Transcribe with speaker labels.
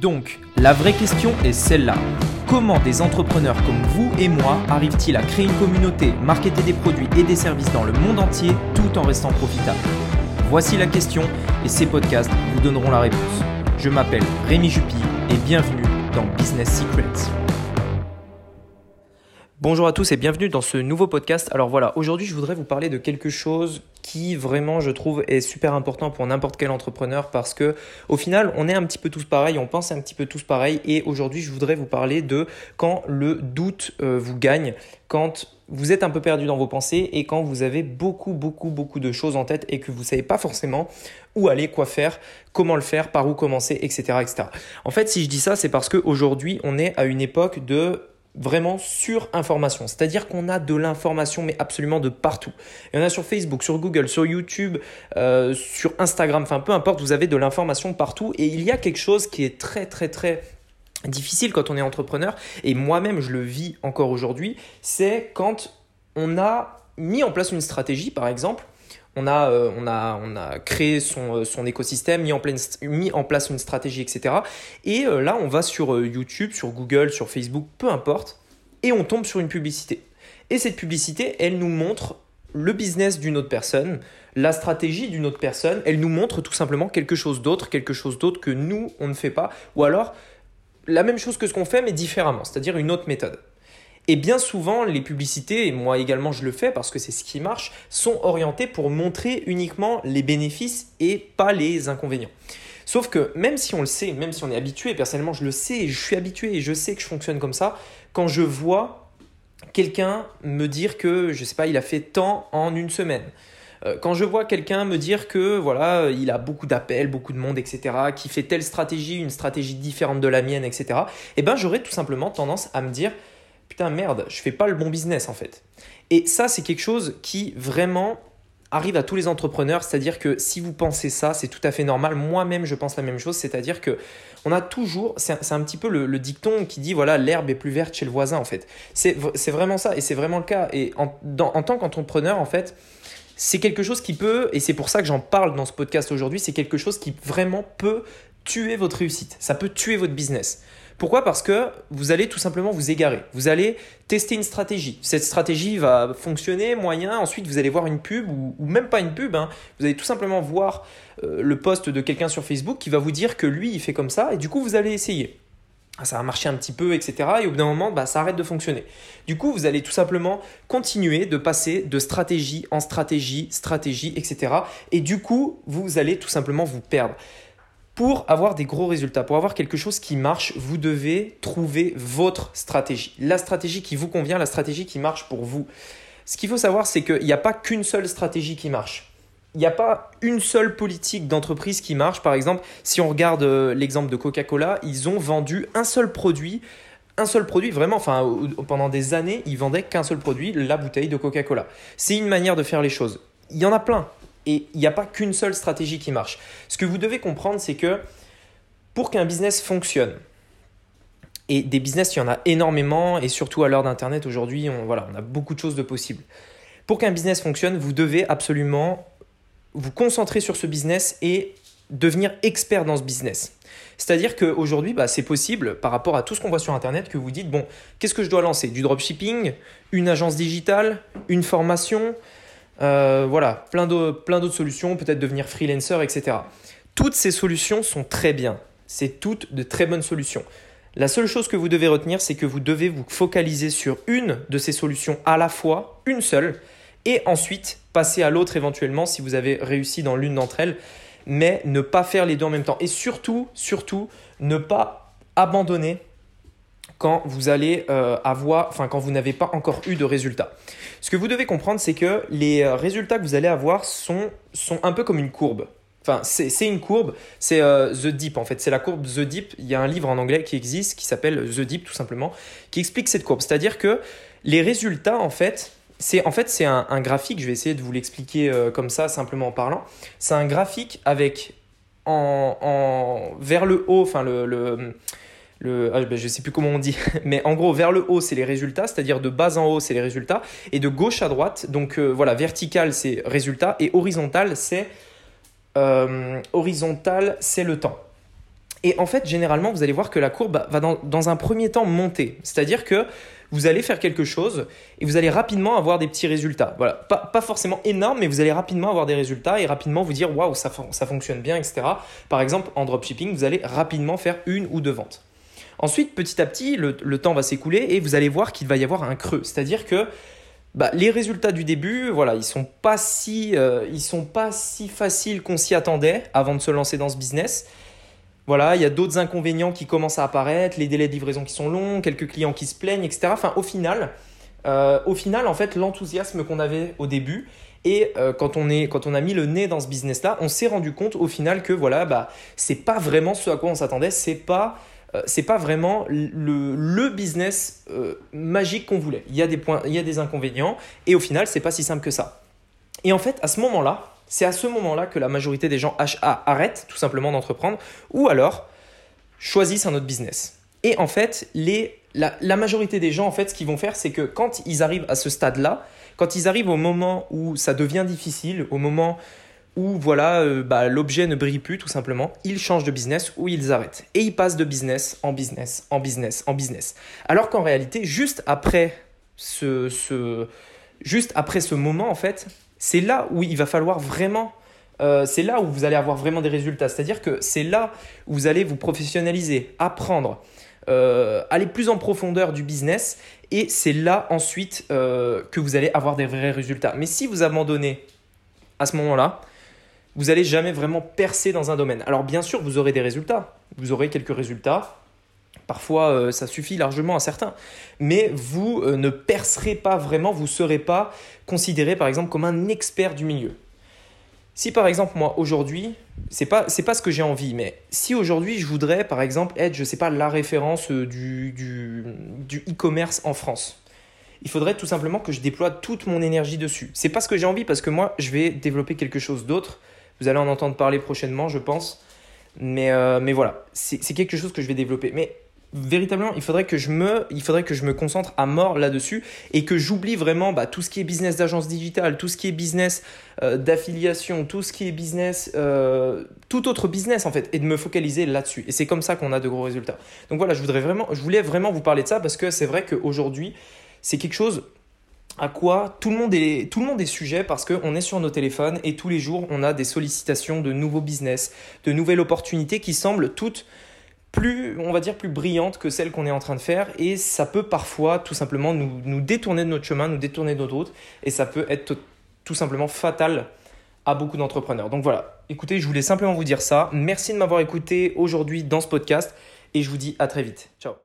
Speaker 1: Donc, la vraie question est celle-là. Comment des entrepreneurs comme vous et moi arrivent-ils à créer une communauté, marketer des produits et des services dans le monde entier tout en restant profitables? Voici la question et ces podcasts vous donneront la réponse. Je m'appelle Rémi Jupy et bienvenue dans Business Secrets. Bonjour à tous et bienvenue dans ce nouveau podcast. Alors voilà, aujourd'hui je voudrais vous parler de quelque chose qui vraiment je trouve est super important pour n'importe quel entrepreneur parce que au final on est un petit peu tous pareils, on pense un petit peu tous pareils et aujourd'hui je voudrais vous parler de quand le doute euh, vous gagne, quand vous êtes un peu perdu dans vos pensées et quand vous avez beaucoup beaucoup beaucoup de choses en tête et que vous ne savez pas forcément où aller, quoi faire, comment le faire, par où commencer, etc. etc. En fait si je dis ça c'est parce qu'aujourd'hui on est à une époque de vraiment sur information. C'est-à-dire qu'on a de l'information, mais absolument de partout. Il y en a sur Facebook, sur Google, sur YouTube, euh, sur Instagram, enfin peu importe, vous avez de l'information partout. Et il y a quelque chose qui est très très très difficile quand on est entrepreneur, et moi-même je le vis encore aujourd'hui, c'est quand on a mis en place une stratégie, par exemple, on a, euh, on a, on a créé son, euh, son écosystème, mis en, mis en, place une stratégie, etc. Et euh, là, on va sur YouTube, sur Google, sur Facebook, peu importe, et on tombe sur une publicité. Et cette publicité, elle nous montre le business d'une autre personne, la stratégie d'une autre personne, elle nous montre tout simplement quelque chose d'autre, quelque chose d'autre que nous, on ne fait pas, ou alors la même chose que ce qu'on fait, mais différemment, c'est-à-dire une autre méthode. Et bien souvent, les publicités, et moi également je le fais parce que c'est ce qui marche, sont orientées pour montrer uniquement les bénéfices et pas les inconvénients. Sauf que même si on le sait, même si on est habitué, personnellement je le sais, je suis habitué et je sais que je fonctionne comme ça, quand je vois quelqu'un me dire que, je sais pas, il a fait tant en une semaine, euh, quand je vois quelqu'un me dire que voilà, il a beaucoup d'appels, beaucoup de monde, etc., qui fait telle stratégie, une stratégie différente de la mienne, etc., eh ben j'aurais tout simplement tendance à me dire putain merde, je fais pas le bon business en fait. Et ça, c'est quelque chose qui vraiment arrive à tous les entrepreneurs, c'est-à-dire que si vous pensez ça, c'est tout à fait normal. Moi-même, je pense la même chose, c'est-à-dire que on a toujours, c'est un, petit peu le, dicton qui dit voilà, l'herbe est plus verte chez le voisin en fait. C'est vraiment ça et c'est vraiment le cas. Et en, en tant qu'entrepreneur, en fait, c'est quelque chose qui peut, et c'est pour ça que j'en parle dans ce podcast aujourd'hui, c'est quelque chose qui vraiment peut tuer votre réussite. Ça peut tuer votre business. Pourquoi? Parce que vous allez tout simplement vous égarer. Vous allez tester une stratégie. Cette stratégie va fonctionner, moyen. Ensuite, vous allez voir une pub ou, même pas une pub. Hein. Vous allez tout simplement voir euh, le post de quelqu'un sur Facebook qui va vous dire que lui, il fait comme ça. Et du coup, vous allez essayer. Ah, ça va marcher un petit peu, etc. Et au bout d'un moment, bah, ça arrête de fonctionner. Du coup, vous allez tout simplement continuer de passer de stratégie en stratégie, stratégie, etc. Et du coup, vous allez tout simplement vous perdre. Pour avoir des gros résultats, pour avoir quelque chose qui marche, vous devez trouver votre stratégie. La stratégie qui vous convient, la stratégie qui marche pour vous. Ce qu'il faut savoir, c'est qu'il n'y a pas qu'une seule stratégie qui marche. Il n'y a pas une seule politique d'entreprise qui marche. Par exemple, si on regarde euh, l'exemple de Coca-Cola, ils ont vendu un seul produit un seul produit, vraiment, enfin, pendant des années, ils vendaient qu'un seul produit, la bouteille de Coca-Cola. C'est une manière de faire les choses. Il y en a plein. Et il n'y a pas qu'une seule stratégie qui marche. Ce que vous devez comprendre, c'est que pour qu'un business fonctionne, et des business, il y en a énormément, et surtout à l'heure d'Internet aujourd'hui, on, voilà, on a beaucoup de choses de possibles. Pour qu'un business fonctionne, vous devez absolument vous concentrer sur ce business et devenir expert dans ce business. C'est-à-dire qu'aujourd'hui, bah, c'est possible, par rapport à tout ce qu'on voit sur Internet, que vous dites, bon, qu'est-ce que je dois lancer? Du dropshipping, une agence digitale, une formation, euh, voilà, plein d'autres solutions, peut-être devenir freelancer, etc. Toutes ces solutions sont très bien. C'est toutes de très bonnes solutions. La seule chose que vous devez retenir, c'est que vous devez vous focaliser sur une de ces solutions à la fois, une seule, et ensuite passer à l'autre éventuellement si vous avez réussi dans l'une d'entre elles, mais ne pas faire les deux en même temps. Et surtout, surtout, ne pas abandonner quand vous allez euh, avoir, enfin quand vous n'avez pas encore eu de résultats. Ce que vous devez comprendre, c'est que les euh, résultats que vous allez avoir sont, sont un peu comme une courbe. Enfin, c'est une courbe, c'est euh, The Deep en fait, c'est la courbe The Deep. Il y a un livre en anglais qui existe qui s'appelle The Deep tout simplement, qui explique cette courbe. C'est-à-dire que les résultats en fait, c'est en fait un, graphique. Je vais essayer de vous l'expliquer comme ça simplement en parlant. C'est un graphique avec en, en, vers le haut, enfin le, le le, ah, ben, je sais plus comment on dit, mais en gros vers le haut c'est les résultats, c'est-à-dire de bas en haut c'est les résultats, et de gauche à droite, donc euh, voilà, vertical c'est résultat, et horizontal c'est euh, horizontal c'est le temps. Et en fait, généralement, vous allez voir que la courbe va dans, dans un premier temps monter. C'est-à-dire que vous allez faire quelque chose et vous allez rapidement avoir des petits résultats. Voilà, pas, pas forcément énorme, mais vous allez rapidement avoir des résultats et rapidement vous dire waouh, ça, ça fonctionne bien, etc. Par exemple, en dropshipping, vous allez rapidement faire une ou deux ventes. Ensuite, petit à petit, le, temps va s'écouler et vous allez voir qu'il va y avoir un creux. C'est-à-dire que bah, les résultats du début, voilà, ils sont pas si, euh, ils sont pas si faciles qu'on s'y attendait avant de se lancer dans ce business. Voilà, il y a d'autres inconvénients qui commencent à apparaître, les délais de livraison qui sont longs, quelques clients qui se plaignent, etc. Enfin, au final, euh, au final, en fait, l'enthousiasme qu'on avait au début et euh, quand, on est, quand on a mis le nez dans ce business-là, on s'est rendu compte au final que voilà, bah, c'est pas vraiment ce à quoi on s'attendait, c'est pas euh, c'est pas vraiment le, le business magique qu'on voulait. Il y a des points, il y a des inconvénients et au final, c'est pas si simple que ça. Et en fait, à ce moment-là, c'est à ce moment-là que la majorité des gens HA arrêtent tout simplement d'entreprendre ou alors choisissent un autre business. Et en fait, les, la, majorité des gens, en fait, ce qu'ils vont faire, c'est que quand ils arrivent à ce stade-là, quand ils arrivent au moment où ça devient difficile, au moment où voilà, euh, bah, l'objet ne brille plus tout simplement, ils changent de business ou ils arrêtent. Et ils passent de business en business, en business, en business. Alors qu'en réalité, juste après ce, moment, en fait, c'est là où il va falloir vraiment euh, c'est là où vous allez avoir vraiment des résultats. C'est-à-dire que c'est là où vous allez vous professionnaliser, apprendre, euh, aller plus en profondeur du business et c'est là ensuite que vous allez avoir des vrais résultats. Mais si vous abandonnez à ce moment-là, vous n'allez jamais vraiment percer dans un domaine. Alors bien sûr, vous aurez des résultats. Vous aurez quelques résultats. Parfois, euh, ça suffit largement à certains. Mais vous euh, ne percerez pas vraiment, vous ne serez pas considéré par exemple comme un expert du milieu. Si par exemple moi aujourd'hui, c'est pas pas ce que j'ai envie, mais si aujourd'hui je voudrais par exemple être je sais pas la référence euh, du du e-commerce en France, il faudrait tout simplement que je déploie toute mon énergie dessus. C'est pas ce que j'ai envie parce que moi je vais développer quelque chose d'autre. Vous allez en entendre parler prochainement, je pense. Mais, mais voilà, c'est quelque chose que je vais développer. Mais véritablement, il faudrait que je me, il faudrait que je me concentre à mort là-dessus et que j'oublie vraiment bah, tout ce qui est business d'agence digitale, tout ce qui est business euh, d'affiliation, tout ce qui est business, euh, tout autre business en fait, et de me focaliser là-dessus. Et c'est comme ça qu'on a de gros résultats. Donc voilà, je voudrais vraiment, je voulais vraiment vous parler de ça parce que c'est vrai qu'aujourd'hui, c'est quelque chose à quoi tout le monde est, sujet parce qu'on est sur nos téléphones et tous les jours on a des sollicitations de nouveaux business, de nouvelles opportunités qui semblent toutes plus, on va dire, plus brillante que celle qu'on est en train de faire et ça peut parfois tout simplement nous, nous détourner de notre chemin, nous détourner de notre route et ça peut être tout simplement fatal à beaucoup d'entrepreneurs. Donc voilà, écoutez, je voulais simplement vous dire ça. Merci de m'avoir écouté aujourd'hui dans ce podcast et je vous dis à très vite. Ciao